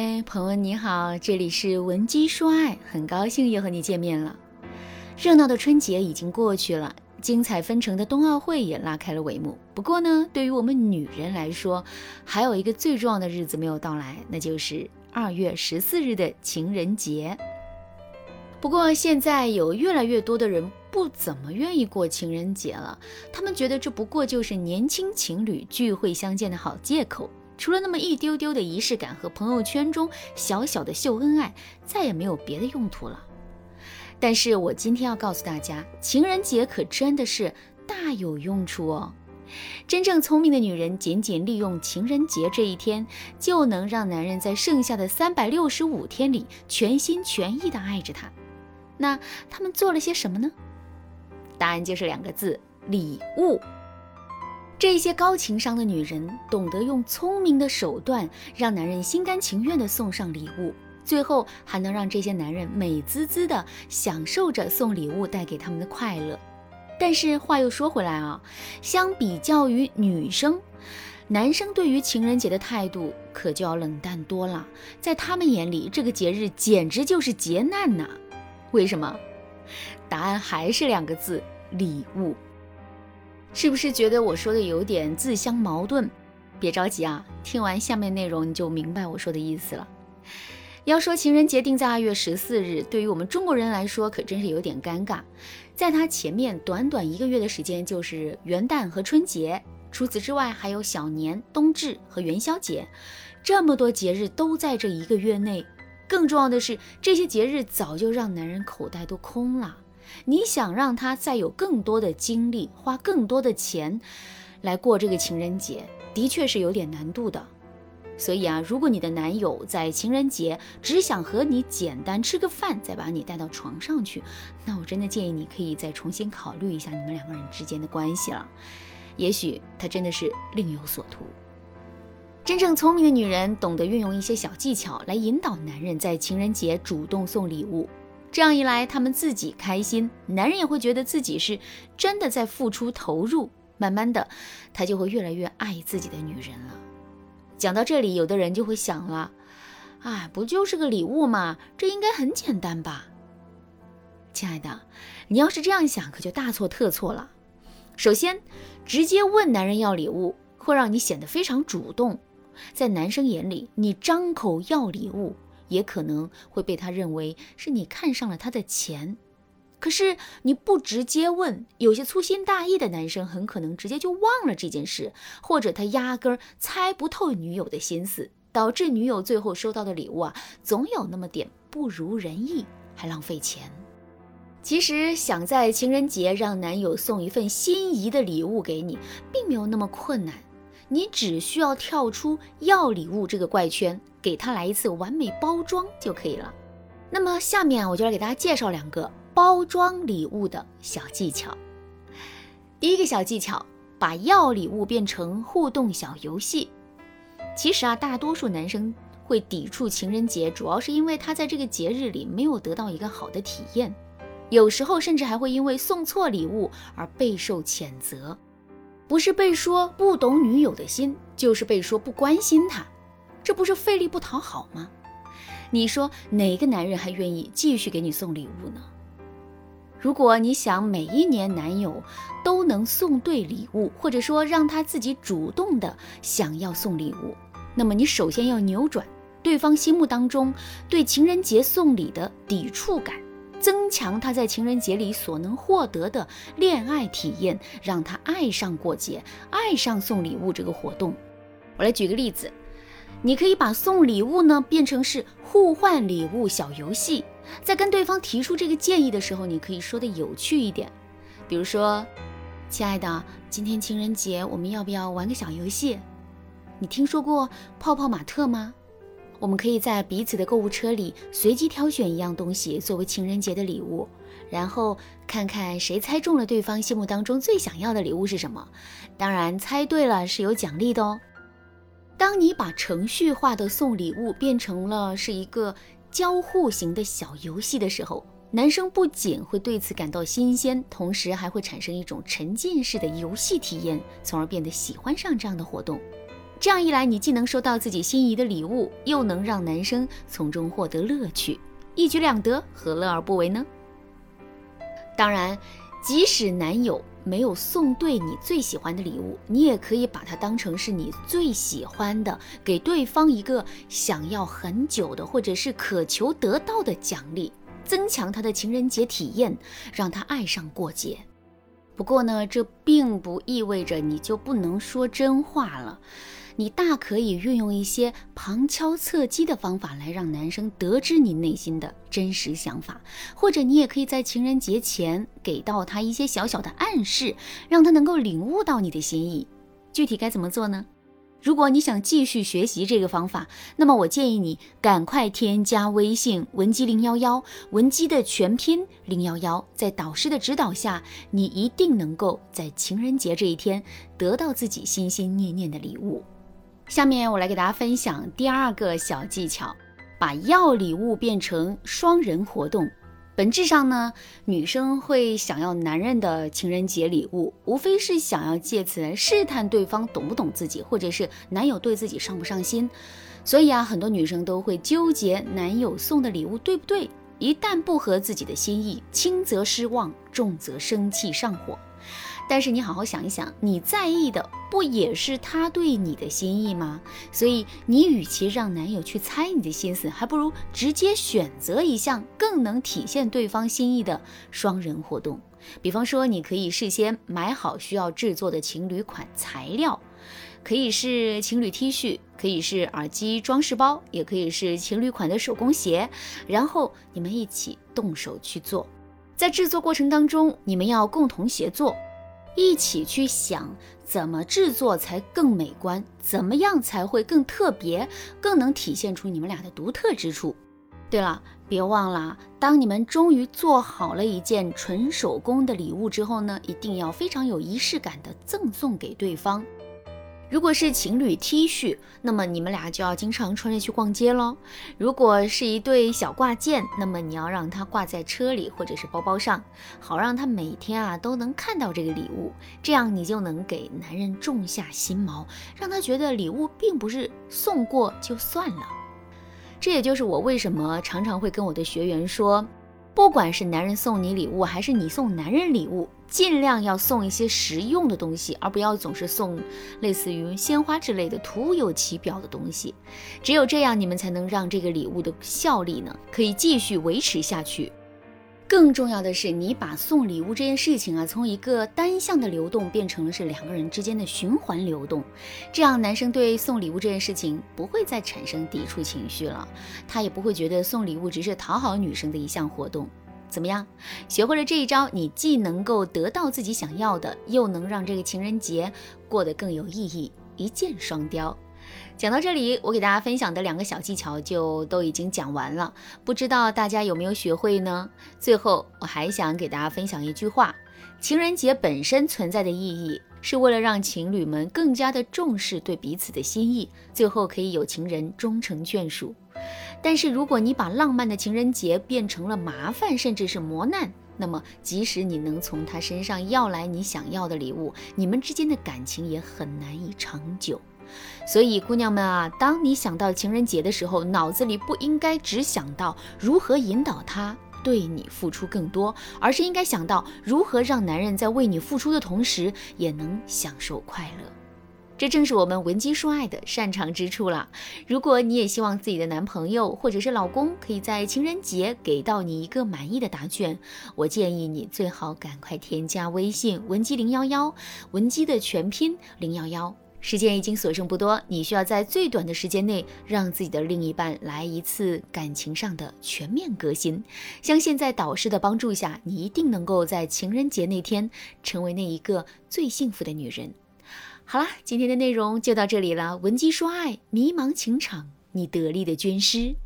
嗨，朋友你好，这里是文姬说爱，很高兴又和你见面了。热闹的春节已经过去了，精彩纷呈的冬奥会也拉开了帷幕。不过呢，对于我们女人来说，还有一个最重要的日子没有到来，那就是二月十四日的情人节。不过现在有越来越多的人不怎么愿意过情人节了，他们觉得这不过就是年轻情侣聚会相见的好借口。除了那么一丢丢的仪式感和朋友圈中小小的秀恩爱，再也没有别的用途了。但是我今天要告诉大家，情人节可真的是大有用处哦！真正聪明的女人，仅仅利用情人节这一天，就能让男人在剩下的三百六十五天里全心全意地爱着她。那他们做了些什么呢？答案就是两个字：礼物。这些高情商的女人懂得用聪明的手段，让男人心甘情愿地送上礼物，最后还能让这些男人美滋滋地享受着送礼物带给他们的快乐。但是话又说回来啊，相比较于女生，男生对于情人节的态度可就要冷淡多了。在他们眼里，这个节日简直就是劫难呐！为什么？答案还是两个字：礼物。是不是觉得我说的有点自相矛盾？别着急啊，听完下面内容你就明白我说的意思了。要说情人节定在二月十四日，对于我们中国人来说可真是有点尴尬。在它前面短短一个月的时间就是元旦和春节，除此之外还有小年、冬至和元宵节，这么多节日都在这一个月内。更重要的是，这些节日早就让男人口袋都空了。你想让他再有更多的精力，花更多的钱来过这个情人节，的确是有点难度的。所以啊，如果你的男友在情人节只想和你简单吃个饭，再把你带到床上去，那我真的建议你可以再重新考虑一下你们两个人之间的关系了。也许他真的是另有所图。真正聪明的女人懂得运用一些小技巧来引导男人在情人节主动送礼物。这样一来，他们自己开心，男人也会觉得自己是真的在付出投入。慢慢的，他就会越来越爱自己的女人了。讲到这里，有的人就会想了：啊，不就是个礼物吗？这应该很简单吧？亲爱的，你要是这样想，可就大错特错了。首先，直接问男人要礼物，会让你显得非常主动。在男生眼里，你张口要礼物。也可能会被他认为是你看上了他的钱，可是你不直接问，有些粗心大意的男生很可能直接就忘了这件事，或者他压根儿猜不透女友的心思，导致女友最后收到的礼物啊，总有那么点不如人意，还浪费钱。其实想在情人节让男友送一份心仪的礼物给你，并没有那么困难。你只需要跳出要礼物这个怪圈，给他来一次完美包装就可以了。那么下面我就来给大家介绍两个包装礼物的小技巧。第一个小技巧，把要礼物变成互动小游戏。其实啊，大多数男生会抵触情人节，主要是因为他在这个节日里没有得到一个好的体验，有时候甚至还会因为送错礼物而备受谴责。不是被说不懂女友的心，就是被说不关心她，这不是费力不讨好吗？你说哪个男人还愿意继续给你送礼物呢？如果你想每一年男友都能送对礼物，或者说让他自己主动的想要送礼物，那么你首先要扭转对方心目当中对情人节送礼的抵触感。增强他在情人节里所能获得的恋爱体验，让他爱上过节，爱上送礼物这个活动。我来举个例子，你可以把送礼物呢变成是互换礼物小游戏，在跟对方提出这个建议的时候，你可以说的有趣一点，比如说，亲爱的，今天情人节，我们要不要玩个小游戏？你听说过泡泡玛特吗？我们可以在彼此的购物车里随机挑选一样东西作为情人节的礼物，然后看看谁猜中了对方心目当中最想要的礼物是什么。当然，猜对了是有奖励的哦。当你把程序化的送礼物变成了是一个交互型的小游戏的时候，男生不仅会对此感到新鲜，同时还会产生一种沉浸式的游戏体验，从而变得喜欢上这样的活动。这样一来，你既能收到自己心仪的礼物，又能让男生从中获得乐趣，一举两得，何乐而不为呢？当然，即使男友没有送对你最喜欢的礼物，你也可以把它当成是你最喜欢的，给对方一个想要很久的或者是渴求得到的奖励，增强他的情人节体验，让他爱上过节。不过呢，这并不意味着你就不能说真话了。你大可以运用一些旁敲侧击的方法来让男生得知你内心的真实想法，或者你也可以在情人节前给到他一些小小的暗示，让他能够领悟到你的心意。具体该怎么做呢？如果你想继续学习这个方法，那么我建议你赶快添加微信文姬零幺幺，文姬的全拼零幺幺，在导师的指导下，你一定能够在情人节这一天得到自己心心念念的礼物。下面我来给大家分享第二个小技巧，把要礼物变成双人活动。本质上呢，女生会想要男人的情人节礼物，无非是想要借此来试探对方懂不懂自己，或者是男友对自己上不上心。所以啊，很多女生都会纠结男友送的礼物对不对，一旦不合自己的心意，轻则失望，重则生气上火。但是你好好想一想，你在意的不也是他对你的心意吗？所以你与其让男友去猜你的心思，还不如直接选择一项更能体现对方心意的双人活动。比方说，你可以事先买好需要制作的情侣款材料，可以是情侣 T 恤，可以是耳机装饰包，也可以是情侣款的手工鞋，然后你们一起动手去做。在制作过程当中，你们要共同协作。一起去想怎么制作才更美观，怎么样才会更特别，更能体现出你们俩的独特之处。对了，别忘了，当你们终于做好了一件纯手工的礼物之后呢，一定要非常有仪式感的赠送给对方。如果是情侣 T 恤，那么你们俩就要经常穿着去逛街喽。如果是一对小挂件，那么你要让它挂在车里或者是包包上，好让他每天啊都能看到这个礼物，这样你就能给男人种下心锚，让他觉得礼物并不是送过就算了。这也就是我为什么常常会跟我的学员说。不管是男人送你礼物，还是你送男人礼物，尽量要送一些实用的东西，而不要总是送类似于鲜花之类的徒有其表的东西。只有这样，你们才能让这个礼物的效力呢，可以继续维持下去。更重要的是，你把送礼物这件事情啊，从一个单向的流动变成了是两个人之间的循环流动，这样男生对送礼物这件事情不会再产生抵触情绪了，他也不会觉得送礼物只是讨好女生的一项活动。怎么样，学会了这一招，你既能够得到自己想要的，又能让这个情人节过得更有意义，一箭双雕。讲到这里，我给大家分享的两个小技巧就都已经讲完了，不知道大家有没有学会呢？最后，我还想给大家分享一句话：情人节本身存在的意义，是为了让情侣们更加的重视对彼此的心意，最后可以有情人终成眷属。但是，如果你把浪漫的情人节变成了麻烦，甚至是磨难，那么即使你能从他身上要来你想要的礼物，你们之间的感情也很难以长久。所以，姑娘们啊，当你想到情人节的时候，脑子里不应该只想到如何引导他对你付出更多，而是应该想到如何让男人在为你付出的同时，也能享受快乐。这正是我们文姬说爱的擅长之处了。如果你也希望自己的男朋友或者是老公可以在情人节给到你一个满意的答卷，我建议你最好赶快添加微信文姬零幺幺，文姬的全拼零幺幺。时间已经所剩不多，你需要在最短的时间内让自己的另一半来一次感情上的全面革新。相信在导师的帮助下，你一定能够在情人节那天成为那一个最幸福的女人。好啦，今天的内容就到这里了。闻鸡说爱，迷茫情场，你得力的军师。